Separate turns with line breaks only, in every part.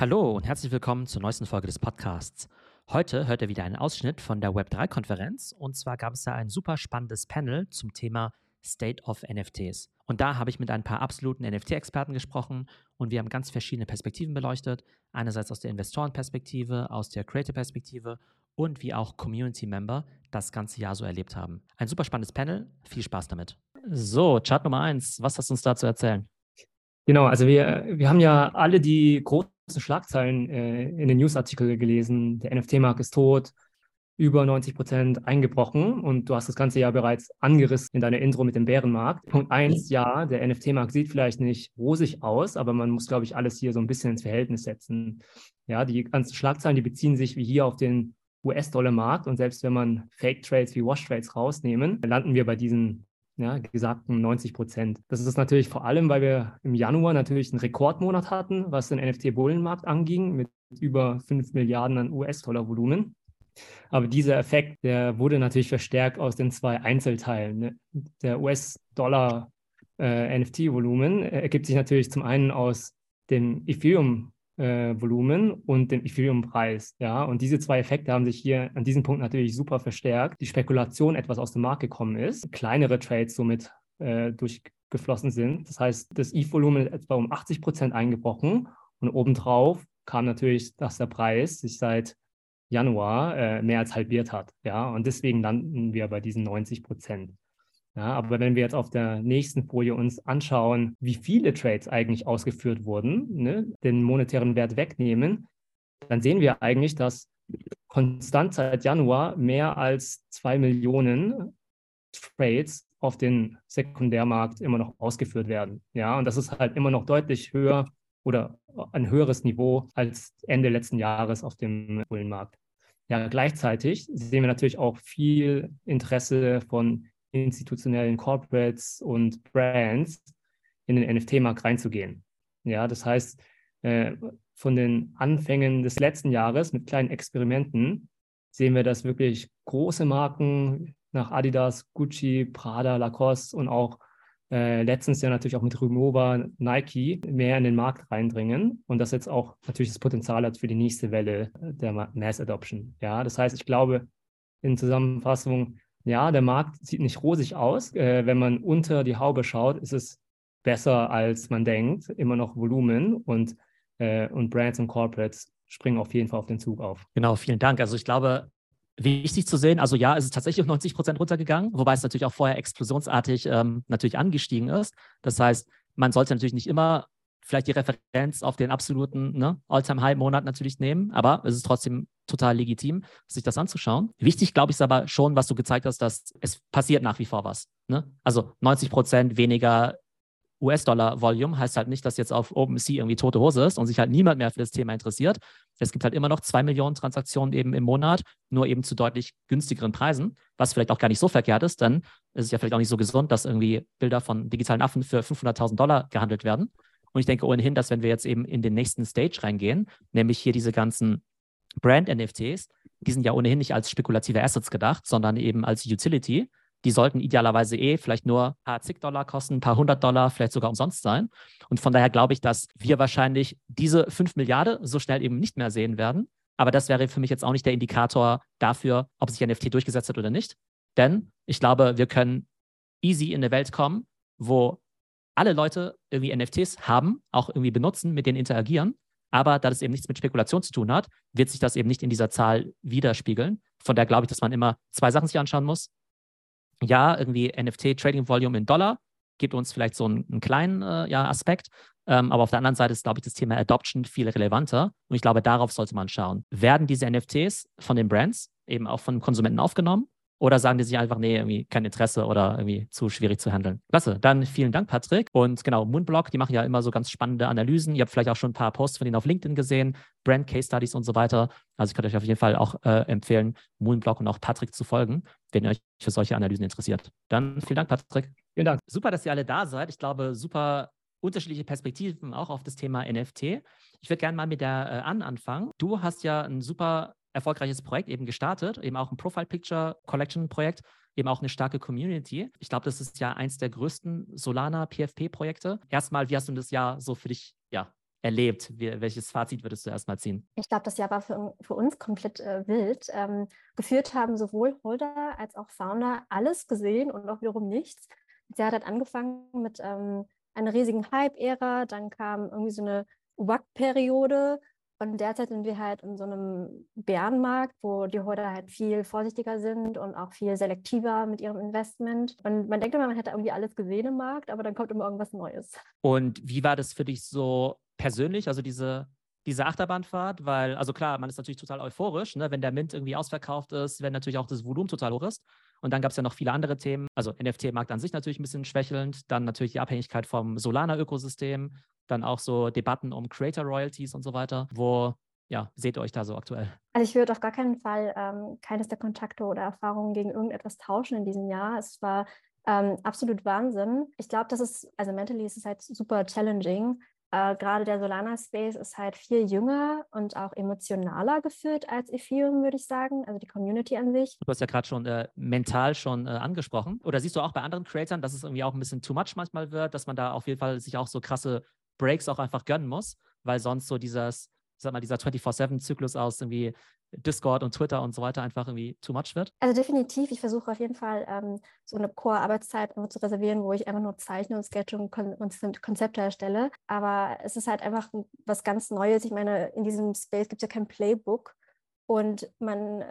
Hallo und herzlich willkommen zur neuesten Folge des Podcasts. Heute hört ihr wieder einen Ausschnitt von der Web3-Konferenz und zwar gab es da ein super spannendes Panel zum Thema State of NFTs. Und da habe ich mit ein paar absoluten NFT-Experten gesprochen und wir haben ganz verschiedene Perspektiven beleuchtet. Einerseits aus der Investorenperspektive, aus der Creator-Perspektive und wie auch Community-Member das ganze Jahr so erlebt haben. Ein super spannendes Panel. Viel Spaß damit. So, Chart Nummer eins. Was hast du uns da zu erzählen?
Genau, also wir, wir haben ja alle die großen Schlagzeilen äh, in den Newsartikeln gelesen. Der NFT-Markt ist tot, über 90 Prozent eingebrochen und du hast das ganze Jahr bereits angerissen in deiner Intro mit dem Bärenmarkt. Punkt eins, ja, der NFT-Markt sieht vielleicht nicht rosig aus, aber man muss, glaube ich, alles hier so ein bisschen ins Verhältnis setzen. Ja, die ganzen Schlagzeilen, die beziehen sich wie hier auf den US-Dollar-Markt und selbst wenn man Fake-Trades wie Wash-Trades rausnehmen, landen wir bei diesen ja, gesagten 90 Prozent. Das ist natürlich vor allem, weil wir im Januar natürlich einen Rekordmonat hatten, was den NFT-Bullenmarkt anging, mit über 5 Milliarden an US-Dollar-Volumen. Aber dieser Effekt, der wurde natürlich verstärkt aus den zwei Einzelteilen. Ne? Der US-Dollar äh, ergibt sich natürlich zum einen aus dem Ethereum äh, Volumen und dem Ethereum-Preis. Ja, und diese zwei Effekte haben sich hier an diesem Punkt natürlich super verstärkt. Die Spekulation etwas aus dem Markt gekommen ist, kleinere Trades somit äh, durchgeflossen sind. Das heißt, das ETH-Volumen ist etwa um 80 Prozent eingebrochen und obendrauf kam natürlich, dass der Preis sich seit Januar äh, mehr als halbiert hat. Ja, und deswegen landen wir bei diesen 90 Prozent. Ja, aber wenn wir jetzt auf der nächsten Folie uns anschauen, wie viele Trades eigentlich ausgeführt wurden, ne, den monetären Wert wegnehmen, dann sehen wir eigentlich, dass konstant seit Januar mehr als zwei Millionen Trades auf den Sekundärmarkt immer noch ausgeführt werden. Ja, und das ist halt immer noch deutlich höher oder ein höheres Niveau als Ende letzten Jahres auf dem Bullenmarkt. Ja, gleichzeitig sehen wir natürlich auch viel Interesse von institutionellen Corporates und Brands in den NFT-Markt reinzugehen. Ja, das heißt, äh, von den Anfängen des letzten Jahres mit kleinen Experimenten sehen wir, dass wirklich große Marken nach Adidas, Gucci, Prada, Lacoste und auch äh, letztens ja natürlich auch mit Rumova, Nike mehr in den Markt reindringen und das jetzt auch natürlich das Potenzial hat für die nächste Welle der Mass Adoption. Ja, das heißt, ich glaube, in Zusammenfassung, ja, der Markt sieht nicht rosig aus. Äh, wenn man unter die Haube schaut, ist es besser, als man denkt. Immer noch Volumen und, äh, und Brands und Corporates springen auf jeden Fall auf den Zug auf.
Genau, vielen Dank. Also ich glaube, wichtig zu sehen, also ja, es ist tatsächlich um 90 Prozent runtergegangen, wobei es natürlich auch vorher explosionsartig ähm, natürlich angestiegen ist. Das heißt, man sollte natürlich nicht immer vielleicht die Referenz auf den absoluten ne, All-Time-High-Monat natürlich nehmen, aber es ist trotzdem total legitim, sich das anzuschauen. Wichtig, glaube ich, ist aber schon, was du gezeigt hast, dass es passiert nach wie vor was. Ne? Also 90 Prozent weniger US-Dollar-Volume heißt halt nicht, dass jetzt auf OpenSea irgendwie tote Hose ist und sich halt niemand mehr für das Thema interessiert. Es gibt halt immer noch zwei Millionen Transaktionen eben im Monat, nur eben zu deutlich günstigeren Preisen, was vielleicht auch gar nicht so verkehrt ist, denn es ist ja vielleicht auch nicht so gesund, dass irgendwie Bilder von digitalen Affen für 500.000 Dollar gehandelt werden. Und ich denke ohnehin, dass wenn wir jetzt eben in den nächsten Stage reingehen, nämlich hier diese ganzen Brand-NFTs, die sind ja ohnehin nicht als spekulative Assets gedacht, sondern eben als Utility. Die sollten idealerweise eh vielleicht nur ein paar zig Dollar kosten, ein paar hundert Dollar, vielleicht sogar umsonst sein. Und von daher glaube ich, dass wir wahrscheinlich diese fünf Milliarden so schnell eben nicht mehr sehen werden. Aber das wäre für mich jetzt auch nicht der Indikator dafür, ob sich NFT durchgesetzt hat oder nicht. Denn ich glaube, wir können easy in eine Welt kommen, wo alle Leute irgendwie NFTs haben, auch irgendwie benutzen, mit denen interagieren. Aber da das eben nichts mit Spekulation zu tun hat, wird sich das eben nicht in dieser Zahl widerspiegeln. Von daher glaube ich, dass man immer zwei Sachen sich anschauen muss. Ja, irgendwie NFT-Trading Volume in Dollar gibt uns vielleicht so einen, einen kleinen äh, ja, Aspekt. Ähm, aber auf der anderen Seite ist, glaube ich, das Thema Adoption viel relevanter. Und ich glaube, darauf sollte man schauen. Werden diese NFTs von den Brands eben auch von Konsumenten aufgenommen? Oder sagen die sich einfach, nee, irgendwie kein Interesse oder irgendwie zu schwierig zu handeln? Klasse. Dann vielen Dank, Patrick. Und genau, Moonblock, die machen ja immer so ganz spannende Analysen. Ihr habt vielleicht auch schon ein paar Posts von denen auf LinkedIn gesehen, Brand Case Studies und so weiter. Also ich könnte euch auf jeden Fall auch äh, empfehlen, Moonblock und auch Patrick zu folgen, wenn ihr euch für solche Analysen interessiert. Dann vielen Dank, Patrick. Vielen Dank. Super, dass ihr alle da seid. Ich glaube, super unterschiedliche Perspektiven auch auf das Thema NFT. Ich würde gerne mal mit der äh, Ann anfangen. Du hast ja ein super erfolgreiches Projekt eben gestartet, eben auch ein Profile Picture Collection Projekt, eben auch eine starke Community. Ich glaube, das ist ja eins der größten Solana PFP Projekte. Erstmal, wie hast du das Jahr so für dich ja, erlebt? Wie, welches Fazit würdest du erstmal ziehen?
Ich glaube, das Jahr war für, für uns komplett äh, wild. Ähm, geführt haben sowohl Holder als auch Founder alles gesehen und auch wiederum nichts. Das Jahr hat angefangen mit ähm, einer riesigen Hype-Ära, dann kam irgendwie so eine WAC-Periode und derzeit sind wir halt in so einem Bärenmarkt, wo die Holder halt viel vorsichtiger sind und auch viel selektiver mit ihrem Investment. Und man denkt immer, man hätte irgendwie alles gesehen im Markt, aber dann kommt immer irgendwas Neues.
Und wie war das für dich so persönlich, also diese, diese Achterbahnfahrt? Weil, also klar, man ist natürlich total euphorisch, ne? wenn der Mint irgendwie ausverkauft ist, wenn natürlich auch das Volumen total hoch ist. Und dann gab es ja noch viele andere Themen. Also NFT-Markt an sich natürlich ein bisschen schwächelnd, dann natürlich die Abhängigkeit vom Solana-Ökosystem, dann auch so Debatten um Creator Royalties und so weiter. Wo ja, seht ihr euch da so aktuell?
Also ich würde auf gar keinen Fall ähm, keines der Kontakte oder Erfahrungen gegen irgendetwas tauschen in diesem Jahr. Es war ähm, absolut Wahnsinn. Ich glaube, das ist, also mentally ist es halt super challenging, äh, gerade der Solana-Space ist halt viel jünger und auch emotionaler geführt als Ethereum, würde ich sagen, also die Community an sich.
Du hast ja gerade schon äh, mental schon äh, angesprochen. Oder siehst du auch bei anderen Creatoren, dass es irgendwie auch ein bisschen too much manchmal wird, dass man da auf jeden Fall sich auch so krasse Breaks auch einfach gönnen muss, weil sonst so dieses, sag mal, dieser 24-7-Zyklus aus irgendwie Discord und Twitter und so weiter einfach irgendwie too much wird?
Also definitiv. Ich versuche auf jeden Fall ähm, so eine Core-Arbeitszeit zu reservieren, wo ich einfach nur zeichne und sketche und, Kon und Konzepte erstelle. Aber es ist halt einfach was ganz Neues. Ich meine, in diesem Space gibt es ja kein Playbook und man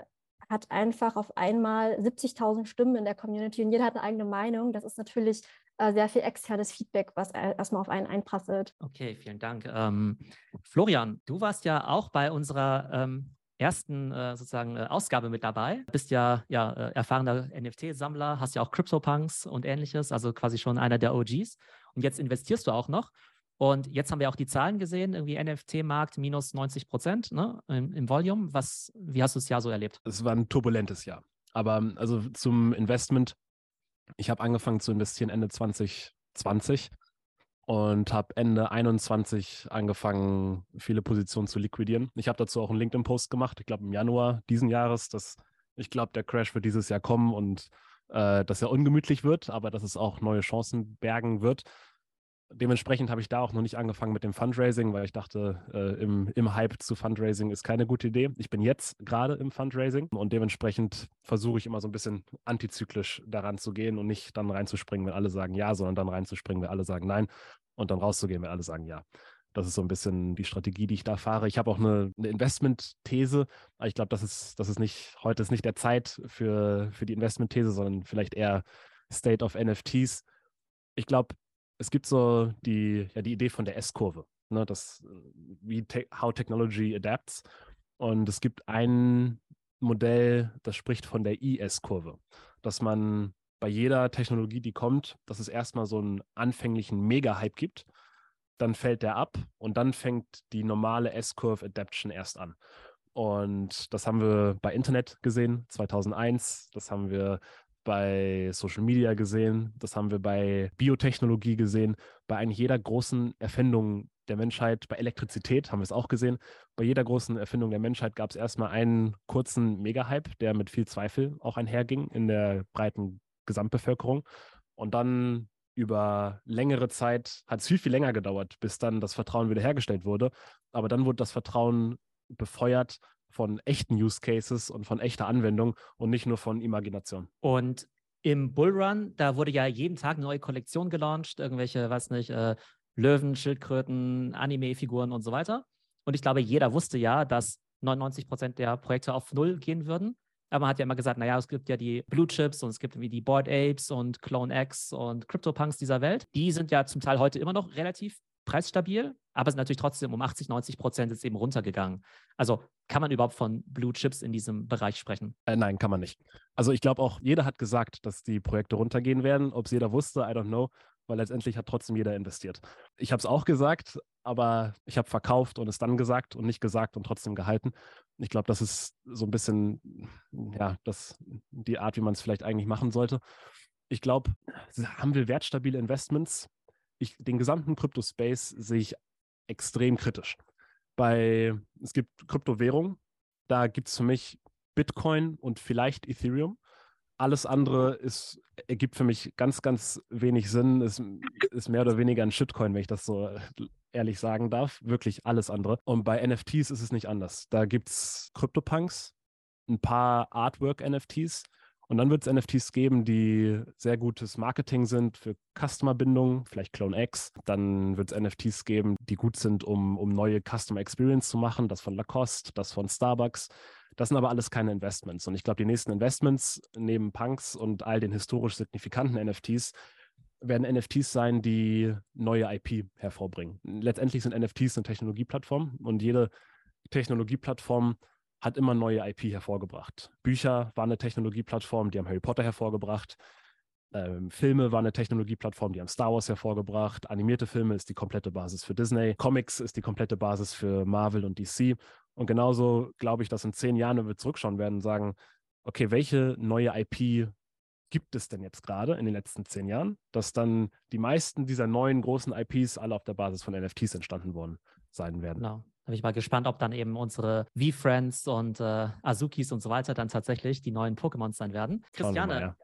hat einfach auf einmal 70.000 Stimmen in der Community und jeder hat eine eigene Meinung. Das ist natürlich sehr viel externes Feedback, was erstmal auf einen einprasselt.
Okay, vielen Dank. Ähm, Florian, du warst ja auch bei unserer ähm, ersten äh, sozusagen äh, Ausgabe mit dabei. Du bist ja, ja äh, erfahrener NFT-Sammler, hast ja auch CryptoPunks und ähnliches, also quasi schon einer der OGs. Und jetzt investierst du auch noch. Und jetzt haben wir auch die Zahlen gesehen, irgendwie NFT-Markt minus 90 Prozent ne, im, im Volume. Was, wie hast du das Jahr so erlebt?
Es war ein turbulentes Jahr. Aber also zum Investment, ich habe angefangen zu investieren Ende 2020 und habe Ende 21 angefangen, viele Positionen zu liquidieren. Ich habe dazu auch einen LinkedIn-Post gemacht, ich glaube im Januar diesen Jahres, dass ich glaube, der Crash wird dieses Jahr kommen und äh, dass er ungemütlich wird, aber dass es auch neue Chancen bergen wird dementsprechend habe ich da auch noch nicht angefangen mit dem Fundraising, weil ich dachte, äh, im, im Hype zu Fundraising ist keine gute Idee. Ich bin jetzt gerade im Fundraising und dementsprechend versuche ich immer so ein bisschen antizyklisch daran zu gehen und nicht dann reinzuspringen, wenn alle sagen ja, sondern dann reinzuspringen, wenn alle sagen nein und dann rauszugehen, wenn alle sagen ja. Das ist so ein bisschen die Strategie, die ich da fahre. Ich habe auch eine, eine Investment-These, ich glaube, das ist, das ist nicht, heute ist nicht der Zeit für, für die Investment-These, sondern vielleicht eher State of NFTs. Ich glaube, es gibt so die, ja, die Idee von der S-Kurve, ne, das, wie te how technology adapts. Und es gibt ein Modell, das spricht von der IS-Kurve, dass man bei jeder Technologie, die kommt, dass es erstmal so einen anfänglichen Mega-Hype gibt, dann fällt der ab und dann fängt die normale S-Curve Adaption erst an. Und das haben wir bei Internet gesehen, 2001. Das haben wir bei Social Media gesehen, das haben wir bei Biotechnologie gesehen, bei eigentlich jeder großen Erfindung der Menschheit, bei Elektrizität haben wir es auch gesehen. Bei jeder großen Erfindung der Menschheit gab es erstmal einen kurzen Mega-Hype, der mit viel Zweifel auch einherging in der breiten Gesamtbevölkerung. Und dann über längere Zeit hat es viel, viel länger gedauert, bis dann das Vertrauen wiederhergestellt wurde. Aber dann wurde das Vertrauen befeuert von echten Use Cases und von echter Anwendung und nicht nur von Imagination.
Und im Bullrun, da wurde ja jeden Tag eine neue Kollektion gelauncht, irgendwelche, weiß nicht, äh, Löwen, Schildkröten, Anime-Figuren und so weiter. Und ich glaube, jeder wusste ja, dass 99 Prozent der Projekte auf Null gehen würden. Aber man hat ja immer gesagt, naja, es gibt ja die Blue Chips und es gibt wie die Board Apes und Clone X und CryptoPunks dieser Welt. Die sind ja zum Teil heute immer noch relativ preisstabil, aber sind natürlich trotzdem um 80, 90 Prozent jetzt eben runtergegangen. Also kann man überhaupt von Blue Chips in diesem Bereich sprechen?
Äh, nein, kann man nicht. Also ich glaube auch, jeder hat gesagt, dass die Projekte runtergehen werden. Ob es jeder wusste, I don't know, weil letztendlich hat trotzdem jeder investiert. Ich habe es auch gesagt, aber ich habe verkauft und es dann gesagt und nicht gesagt und trotzdem gehalten. Ich glaube, das ist so ein bisschen, ja, das, die Art, wie man es vielleicht eigentlich machen sollte. Ich glaube, haben wir wertstabile Investments? Ich, den gesamten Kryptospace sehe ich extrem kritisch. Bei, es gibt Kryptowährungen, da gibt es für mich Bitcoin und vielleicht Ethereum. alles andere ist, ergibt für mich ganz, ganz wenig Sinn. Ist, ist mehr oder weniger ein Shitcoin, wenn ich das so ehrlich sagen darf. Wirklich alles andere. Und bei NFTs ist es nicht anders. Da gibt es CryptoPunks, ein paar Artwork-NFTs. Und dann wird es NFTs geben, die sehr gutes Marketing sind für Customer-Bindung, vielleicht Clone X. Dann wird es NFTs geben, die gut sind, um, um neue Customer Experience zu machen. Das von Lacoste, das von Starbucks. Das sind aber alles keine Investments. Und ich glaube, die nächsten Investments neben Punks und all den historisch signifikanten NFTs werden NFTs sein, die neue IP hervorbringen. Letztendlich sind NFTs eine Technologieplattform und jede Technologieplattform hat immer neue IP hervorgebracht. Bücher waren eine Technologieplattform, die haben Harry Potter hervorgebracht. Ähm, Filme waren eine Technologieplattform, die haben Star Wars hervorgebracht. Animierte Filme ist die komplette Basis für Disney. Comics ist die komplette Basis für Marvel und DC. Und genauso glaube ich, dass in zehn Jahren, wenn wir zurückschauen werden, und sagen, okay, welche neue IP gibt es denn jetzt gerade in den letzten zehn Jahren, dass dann die meisten dieser neuen großen IPs alle auf der Basis von NFTs entstanden worden sein werden.
Genau. Da bin ich mal gespannt, ob dann eben unsere V-Friends und äh, Azukis und so weiter dann tatsächlich die neuen Pokémons sein werden. Christiane.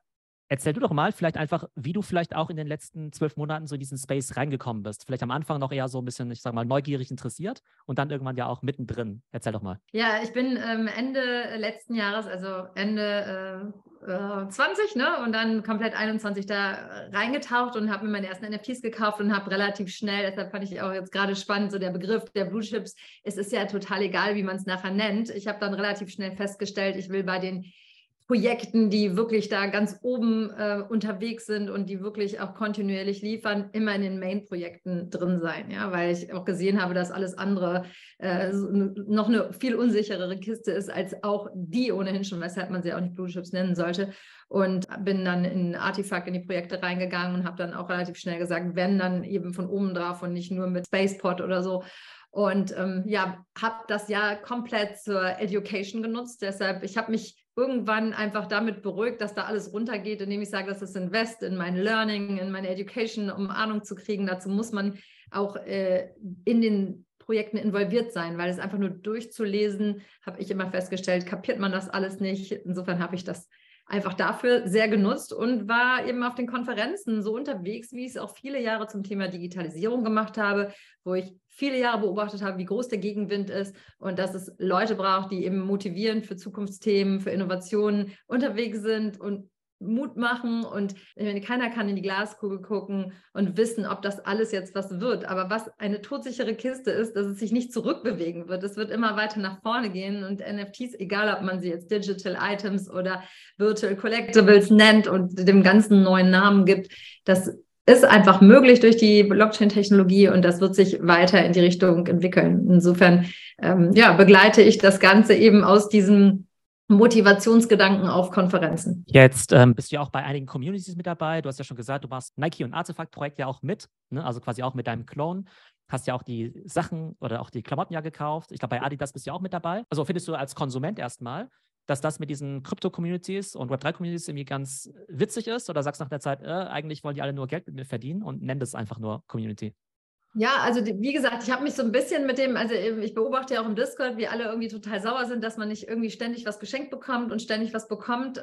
Erzähl du doch mal vielleicht einfach, wie du vielleicht auch in den letzten zwölf Monaten so in diesen Space reingekommen bist. Vielleicht am Anfang noch eher so ein bisschen, ich sag mal, neugierig interessiert und dann irgendwann ja auch mittendrin. Erzähl doch mal.
Ja, ich bin ähm, Ende letzten Jahres, also Ende äh, äh, 20, ne, und dann komplett 21 da reingetaucht und habe mir meine ersten NFTs gekauft und habe relativ schnell, deshalb fand ich auch jetzt gerade spannend, so der Begriff der Blue Chips, es ist ja total egal, wie man es nachher nennt. Ich habe dann relativ schnell festgestellt, ich will bei den Projekten, die wirklich da ganz oben äh, unterwegs sind und die wirklich auch kontinuierlich liefern, immer in den Main-Projekten drin sein, ja, weil ich auch gesehen habe, dass alles andere äh, noch eine viel unsicherere Kiste ist als auch die ohnehin schon, weshalb man sie auch nicht Blue Chips nennen sollte. Und bin dann in Artifact in die Projekte reingegangen und habe dann auch relativ schnell gesagt, wenn dann eben von oben drauf und nicht nur mit Spaceport oder so. Und ähm, ja, habe das Jahr komplett zur Education genutzt. Deshalb, ich habe mich irgendwann einfach damit beruhigt, dass da alles runtergeht, indem ich sage, das ist Invest in mein Learning, in meine Education, um Ahnung zu kriegen. Dazu muss man auch äh, in den Projekten involviert sein, weil es einfach nur durchzulesen, habe ich immer festgestellt, kapiert man das alles nicht. Insofern habe ich das einfach dafür sehr genutzt und war eben auf den Konferenzen so unterwegs, wie ich es auch viele Jahre zum Thema Digitalisierung gemacht habe, wo ich viele Jahre beobachtet habe, wie groß der Gegenwind ist und dass es Leute braucht, die eben motivierend für Zukunftsthemen, für Innovationen unterwegs sind und Mut machen und meine, keiner kann in die Glaskugel gucken und wissen, ob das alles jetzt was wird. Aber was eine todsichere Kiste ist, dass es sich nicht zurückbewegen wird. Es wird immer weiter nach vorne gehen und NFTs, egal ob man sie jetzt Digital Items oder Virtual Collectibles nennt und dem ganzen neuen Namen gibt, das ist einfach möglich durch die Blockchain-Technologie und das wird sich weiter in die Richtung entwickeln. Insofern ähm, ja, begleite ich das Ganze eben aus diesem Motivationsgedanken auf Konferenzen.
Jetzt ähm, bist du ja auch bei einigen Communities mit dabei. Du hast ja schon gesagt, du machst Nike und Artefakt-Projekt ja auch mit, ne? also quasi auch mit deinem Clone. Hast ja auch die Sachen oder auch die Klamotten ja gekauft. Ich glaube, bei Adidas bist du ja auch mit dabei. Also findest du als Konsument erstmal, dass das mit diesen Krypto-Communities und Web3-Communities irgendwie ganz witzig ist? Oder sagst du nach der Zeit, äh, eigentlich wollen die alle nur Geld mit mir verdienen und nennen das einfach nur Community?
Ja, also wie gesagt, ich habe mich so ein bisschen mit dem, also ich beobachte ja auch im Discord, wie alle irgendwie total sauer sind, dass man nicht irgendwie ständig was geschenkt bekommt und ständig was bekommt.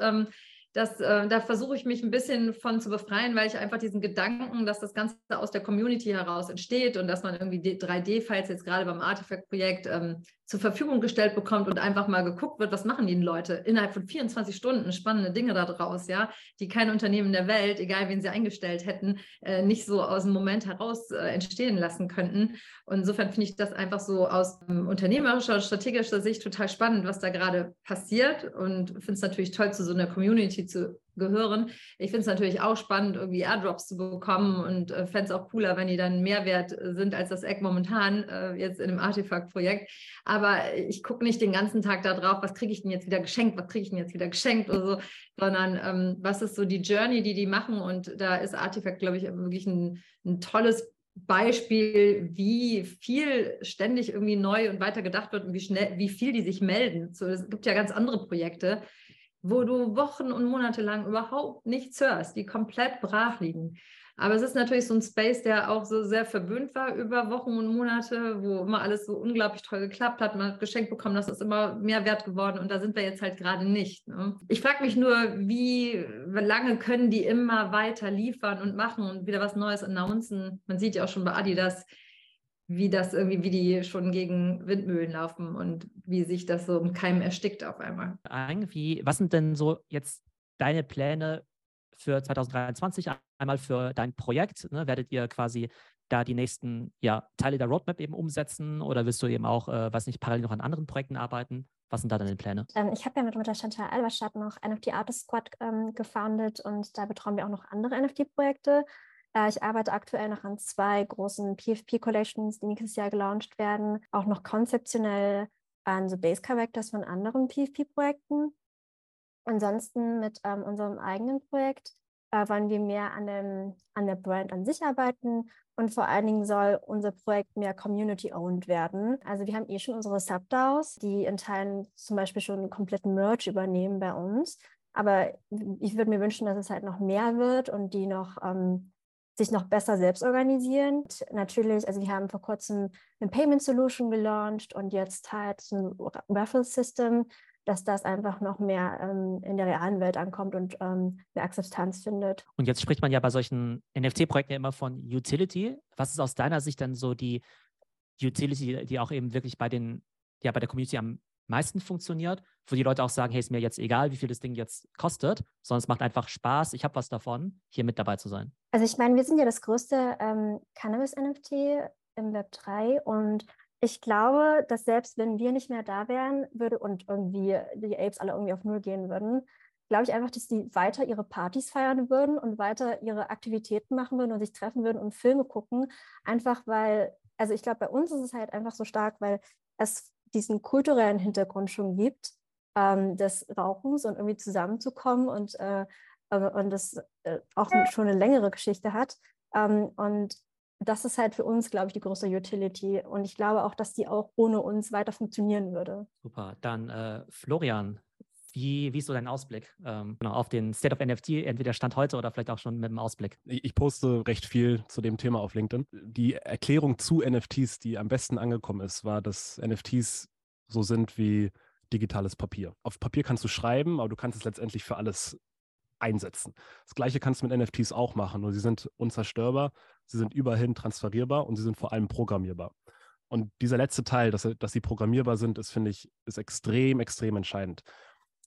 Das, äh, da versuche ich mich ein bisschen von zu befreien, weil ich einfach diesen Gedanken, dass das Ganze aus der Community heraus entsteht und dass man irgendwie 3D-Files jetzt gerade beim Artifact-Projekt ähm, zur Verfügung gestellt bekommt und einfach mal geguckt wird, was machen die Leute innerhalb von 24 Stunden spannende Dinge daraus, ja, die kein Unternehmen der Welt, egal wen sie eingestellt hätten, äh, nicht so aus dem Moment heraus äh, entstehen lassen könnten. Insofern finde ich das einfach so aus ähm, unternehmerischer und strategischer Sicht total spannend, was da gerade passiert und finde es natürlich toll, zu so einer Community zu gehören. Ich finde es natürlich auch spannend, irgendwie Airdrops zu bekommen und äh, fände es auch cooler, wenn die dann Mehrwert äh, sind als das Eck momentan äh, jetzt in dem Artefakt-Projekt. Aber ich gucke nicht den ganzen Tag da drauf, was kriege ich denn jetzt wieder geschenkt, was kriege ich denn jetzt wieder geschenkt oder so, sondern ähm, was ist so die Journey, die die machen. Und da ist Artefakt, glaube ich, wirklich ein, ein tolles Beispiel, wie viel ständig irgendwie neu und weiter gedacht wird und wie schnell, wie viel die sich melden. So, es gibt ja ganz andere Projekte, wo du Wochen und Monate lang überhaupt nichts hörst, die komplett brach liegen. Aber es ist natürlich so ein Space, der auch so sehr verwöhnt war über Wochen und Monate, wo immer alles so unglaublich toll geklappt hat. Man hat geschenkt bekommen, das ist immer mehr wert geworden und da sind wir jetzt halt gerade nicht. Ne? Ich frage mich nur, wie lange können die immer weiter liefern und machen und wieder was Neues announcen? Man sieht ja auch schon bei Adidas, wie das irgendwie, wie die schon gegen Windmühlen laufen und wie sich das so im Keim erstickt auf einmal.
Irgendwie, was sind denn so jetzt deine Pläne für 2023? Einmal für dein Projekt, ne? werdet ihr quasi da die nächsten ja, Teile der Roadmap eben umsetzen oder willst du eben auch, äh, weiß nicht, parallel noch an anderen Projekten arbeiten? Was sind da deine Pläne?
Ähm, ich habe ja mit, der Chantal Alberstadt noch NFT Artist Squad ähm, gefoundet und da betreuen wir auch noch andere NFT-Projekte. Äh, ich arbeite aktuell noch an zwei großen PFP-Collections, die nächstes Jahr gelauncht werden, auch noch konzeptionell an so Base Characters von anderen PFP-Projekten. Ansonsten mit ähm, unserem eigenen Projekt äh, wollen wir mehr an, dem, an der Brand an sich arbeiten und vor allen Dingen soll unser Projekt mehr community-owned werden. Also wir haben eh schon unsere Subdaos, die in Teilen zum Beispiel schon kompletten Merch übernehmen bei uns. Aber ich würde mir wünschen, dass es halt noch mehr wird und die noch ähm, sich noch besser selbst organisieren. Und natürlich, also wir haben vor kurzem eine Payment Solution gelauncht und jetzt halt ein Raffle System, dass das einfach noch mehr ähm, in der realen Welt ankommt und ähm, mehr Akzeptanz findet.
Und jetzt spricht man ja bei solchen NFT-Projekten ja immer von Utility. Was ist aus deiner Sicht dann so die Utility, die auch eben wirklich bei den, ja, bei der Community am meisten funktioniert, wo die Leute auch sagen, hey, ist mir jetzt egal, wie viel das Ding jetzt kostet, sondern es macht einfach Spaß, ich habe was davon, hier mit dabei zu sein.
Also ich meine, wir sind ja das größte ähm, Cannabis-NFT im Web 3 und ich glaube, dass selbst wenn wir nicht mehr da wären würde und irgendwie die Apes alle irgendwie auf Null gehen würden, glaube ich einfach, dass die weiter ihre Partys feiern würden und weiter ihre Aktivitäten machen würden und sich treffen würden und Filme gucken. Einfach weil, also ich glaube, bei uns ist es halt einfach so stark, weil es diesen kulturellen Hintergrund schon gibt, ähm, des Rauchens und irgendwie zusammenzukommen und, äh, und das äh, auch schon eine längere Geschichte hat. Ähm, und das ist halt für uns, glaube ich, die größte Utility. Und ich glaube auch, dass die auch ohne uns weiter funktionieren würde.
Super. Dann äh, Florian, wie, wie ist so dein Ausblick ähm, genau, auf den State of NFT, entweder Stand heute oder vielleicht auch schon mit dem Ausblick?
Ich poste recht viel zu dem Thema auf LinkedIn. Die Erklärung zu NFTs, die am besten angekommen ist, war, dass NFTs so sind wie digitales Papier. Auf Papier kannst du schreiben, aber du kannst es letztendlich für alles einsetzen. Das gleiche kannst du mit NFTs auch machen, nur sie sind unzerstörbar, sie sind überhin transferierbar und sie sind vor allem programmierbar. Und dieser letzte Teil, dass, dass sie programmierbar sind, ist, finde ich, ist extrem, extrem entscheidend.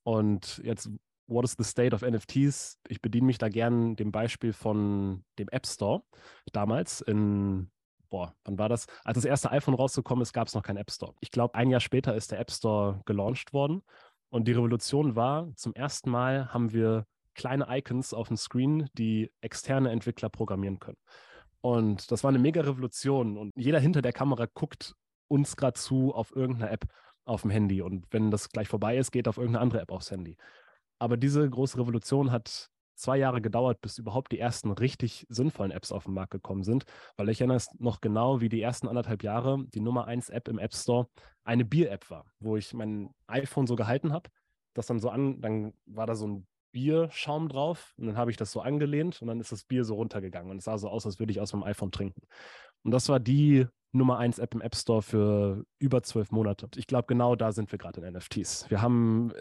Und jetzt, what is the state of NFTs? Ich bediene mich da gern dem Beispiel von dem App Store damals in boah, wann war das? Als das erste iPhone rausgekommen ist, gab es noch keinen App Store. Ich glaube, ein Jahr später ist der App Store gelauncht worden. Und die Revolution war, zum ersten Mal haben wir kleine Icons auf dem Screen, die externe Entwickler programmieren können. Und das war eine mega Revolution. Und jeder hinter der Kamera guckt uns gerade zu auf irgendeiner App auf dem Handy. Und wenn das gleich vorbei ist, geht auf irgendeine andere App aufs Handy. Aber diese große Revolution hat zwei Jahre gedauert, bis überhaupt die ersten richtig sinnvollen Apps auf den Markt gekommen sind, weil ich erinnere es noch genau, wie die ersten anderthalb Jahre die Nummer eins App im App Store eine Bier-App war, wo ich mein iPhone so gehalten habe, das dann so an, dann war da so ein Bierschaum drauf und dann habe ich das so angelehnt und dann ist das Bier so runtergegangen und es sah so aus, als würde ich aus meinem iPhone trinken. Und das war die Nummer eins App im App Store für über zwölf Monate. Ich glaube, genau da sind wir gerade in NFTs. Wir haben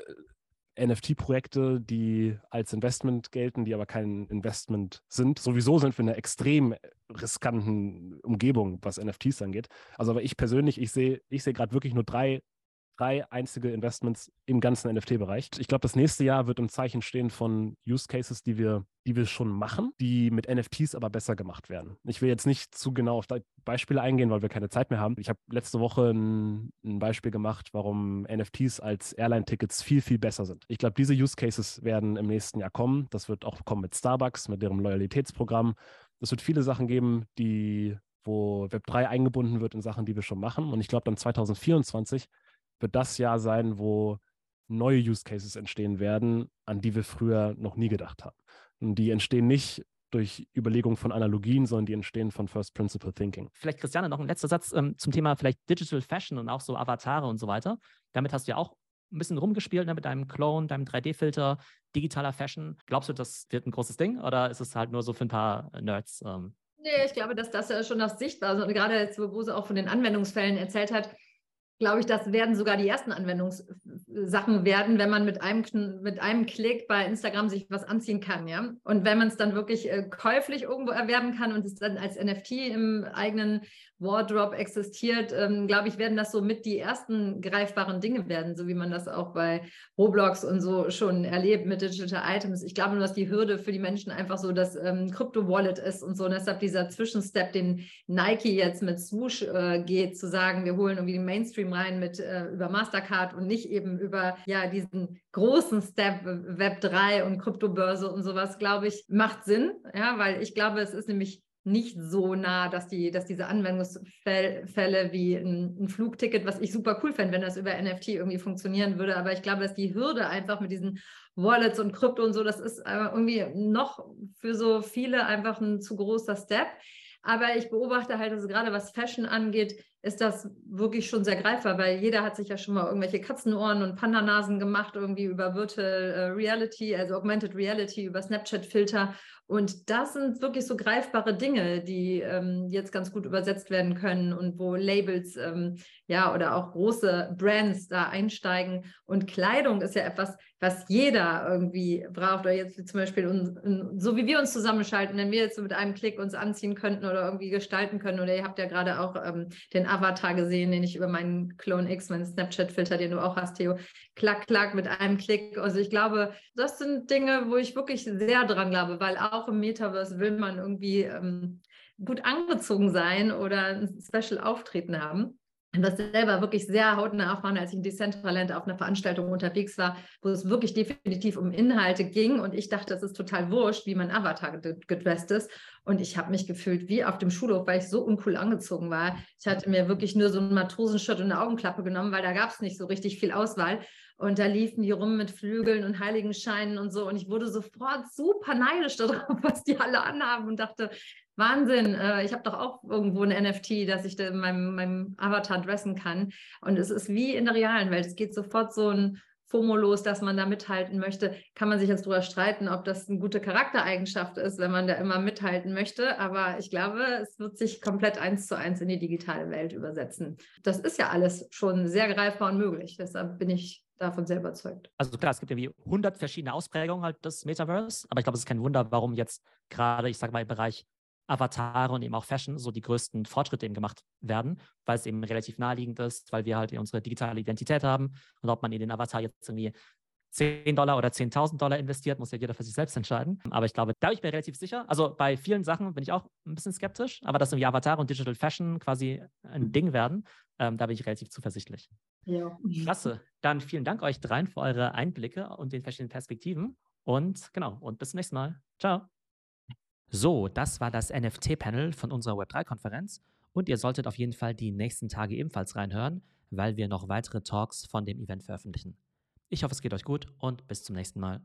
äh, NFT-Projekte, die als Investment gelten, die aber kein Investment sind. Sowieso sind wir in einer extrem riskanten Umgebung, was NFTs angeht. Also aber ich persönlich, ich sehe ich sehe gerade wirklich nur drei drei einzige Investments im ganzen NFT-Bereich. Ich glaube, das nächste Jahr wird im Zeichen stehen von Use Cases, die wir, die wir schon machen, die mit NFTs aber besser gemacht werden. Ich will jetzt nicht zu genau auf Beispiele eingehen, weil wir keine Zeit mehr haben. Ich habe letzte Woche ein, ein, Beispiel gemacht, warum NFTs als Airline-Tickets viel, viel besser sind. Ich glaube, diese Use Cases werden im nächsten Jahr kommen. Das wird auch kommen mit Starbucks, mit deren Loyalitätsprogramm. Es wird viele Sachen geben, die wo Web3 eingebunden wird in Sachen, die wir schon machen. Und ich glaube, dann 2024 wird das Jahr sein, wo neue Use Cases entstehen werden, an die wir früher noch nie gedacht haben. Und die entstehen nicht durch Überlegung von Analogien, sondern die entstehen von First Principle Thinking.
Vielleicht, Christiane, noch ein letzter Satz ähm, zum Thema vielleicht Digital Fashion und auch so Avatare und so weiter. Damit hast du ja auch ein bisschen rumgespielt ne, mit deinem Clone, deinem 3D-Filter, digitaler Fashion. Glaubst du, das wird ein großes Ding oder ist es halt nur so für ein paar Nerds? Ähm?
Nee, ich glaube, dass das ja schon das sichtbar ist. Und gerade jetzt, wo sie auch von den Anwendungsfällen erzählt hat, glaube ich, das werden sogar die ersten Anwendungssachen werden, wenn man mit einem, mit einem Klick bei Instagram sich was anziehen kann, ja. Und wenn man es dann wirklich äh, käuflich irgendwo erwerben kann und es dann als NFT im eigenen Wardrobe existiert, ähm, glaube ich, werden das so mit die ersten greifbaren Dinge werden, so wie man das auch bei Roblox und so schon erlebt mit Digital Items. Ich glaube nur, dass die Hürde für die Menschen einfach so das ähm, Crypto-Wallet ist und so. Und deshalb dieser Zwischenstep, den Nike jetzt mit Swoosh äh, geht, zu sagen, wir holen irgendwie den Mainstream rein mit äh, über Mastercard und nicht eben über ja diesen großen Step Web 3 und Kryptobörse und sowas, glaube ich, macht Sinn. Ja, weil ich glaube, es ist nämlich nicht so nah, dass, die, dass diese Anwendungsfälle wie ein, ein, Flugticket, was ich super cool fände, wenn das über NFT irgendwie funktionieren würde. Aber ich glaube, dass die Hürde einfach mit diesen Wallets und Krypto und so, das ist irgendwie noch für so viele einfach ein zu großer Step. Aber ich beobachte halt, dass gerade was Fashion angeht, ist das wirklich schon sehr greifbar, weil jeder hat sich ja schon mal irgendwelche Katzenohren und Pandanasen gemacht, irgendwie über Virtual äh, Reality, also Augmented Reality, über Snapchat-Filter. Und das sind wirklich so greifbare Dinge, die ähm, jetzt ganz gut übersetzt werden können und wo Labels ähm, ja oder auch große Brands da einsteigen. Und Kleidung ist ja etwas, was jeder irgendwie braucht. Oder jetzt zum Beispiel, so wie wir uns zusammenschalten, wenn wir jetzt mit einem Klick uns anziehen könnten oder irgendwie gestalten können. Oder ihr habt ja gerade auch ähm, den Avatar gesehen, den ich über meinen Clone X, meinen Snapchat-Filter, den du auch hast, Theo, klack, klack mit einem Klick. Also ich glaube, das sind Dinge, wo ich wirklich sehr dran glaube, weil auch im Metaverse will man irgendwie ähm, gut angezogen sein oder ein Special Auftreten haben das selber wirklich sehr hautnah erfahren, als ich in Decentraland auf einer Veranstaltung unterwegs war, wo es wirklich definitiv um Inhalte ging und ich dachte, es ist total wurscht, wie mein Avatar gedresst ist und ich habe mich gefühlt wie auf dem Schulhof, weil ich so uncool angezogen war. Ich hatte mir wirklich nur so einen Matrosenschott und eine Augenklappe genommen, weil da gab es nicht so richtig viel Auswahl und da liefen die rum mit Flügeln und Heiligenscheinen und so und ich wurde sofort super neidisch darauf, was die alle anhaben und dachte, Wahnsinn, äh, ich habe doch auch irgendwo ein NFT, dass ich in meinem, meinem Avatar dressen kann. Und es ist wie in der realen Welt. Es geht sofort so ein FOMO los, dass man da mithalten möchte. Kann man sich jetzt darüber streiten, ob das eine gute Charaktereigenschaft ist, wenn man da immer mithalten möchte. Aber ich glaube, es wird sich komplett eins zu eins in die digitale Welt übersetzen. Das ist ja alles schon sehr greifbar und möglich. Deshalb bin ich davon sehr überzeugt.
Also klar, es gibt irgendwie 100 verschiedene Ausprägungen halt des Metaverse, aber ich glaube, es ist kein Wunder, warum jetzt gerade, ich sage mal, im Bereich Avatare und eben auch Fashion so die größten Fortschritte eben gemacht werden, weil es eben relativ naheliegend ist, weil wir halt unsere digitale Identität haben. Und ob man in den Avatar jetzt irgendwie 10 Dollar oder 10.000 Dollar investiert, muss ja jeder für sich selbst entscheiden. Aber ich glaube, da bin ich mir relativ sicher. Also bei vielen Sachen bin ich auch ein bisschen skeptisch, aber dass irgendwie Avatar und Digital Fashion quasi ein Ding werden, ähm, da bin ich relativ zuversichtlich. Ja. Klasse. Dann vielen Dank euch dreien für eure Einblicke und den verschiedenen Perspektiven. Und genau, und bis zum nächsten Mal. Ciao. So, das war das NFT-Panel von unserer Web3-Konferenz und ihr solltet auf jeden Fall die nächsten Tage ebenfalls reinhören, weil wir noch weitere Talks von dem Event veröffentlichen. Ich hoffe, es geht euch gut und bis zum nächsten Mal.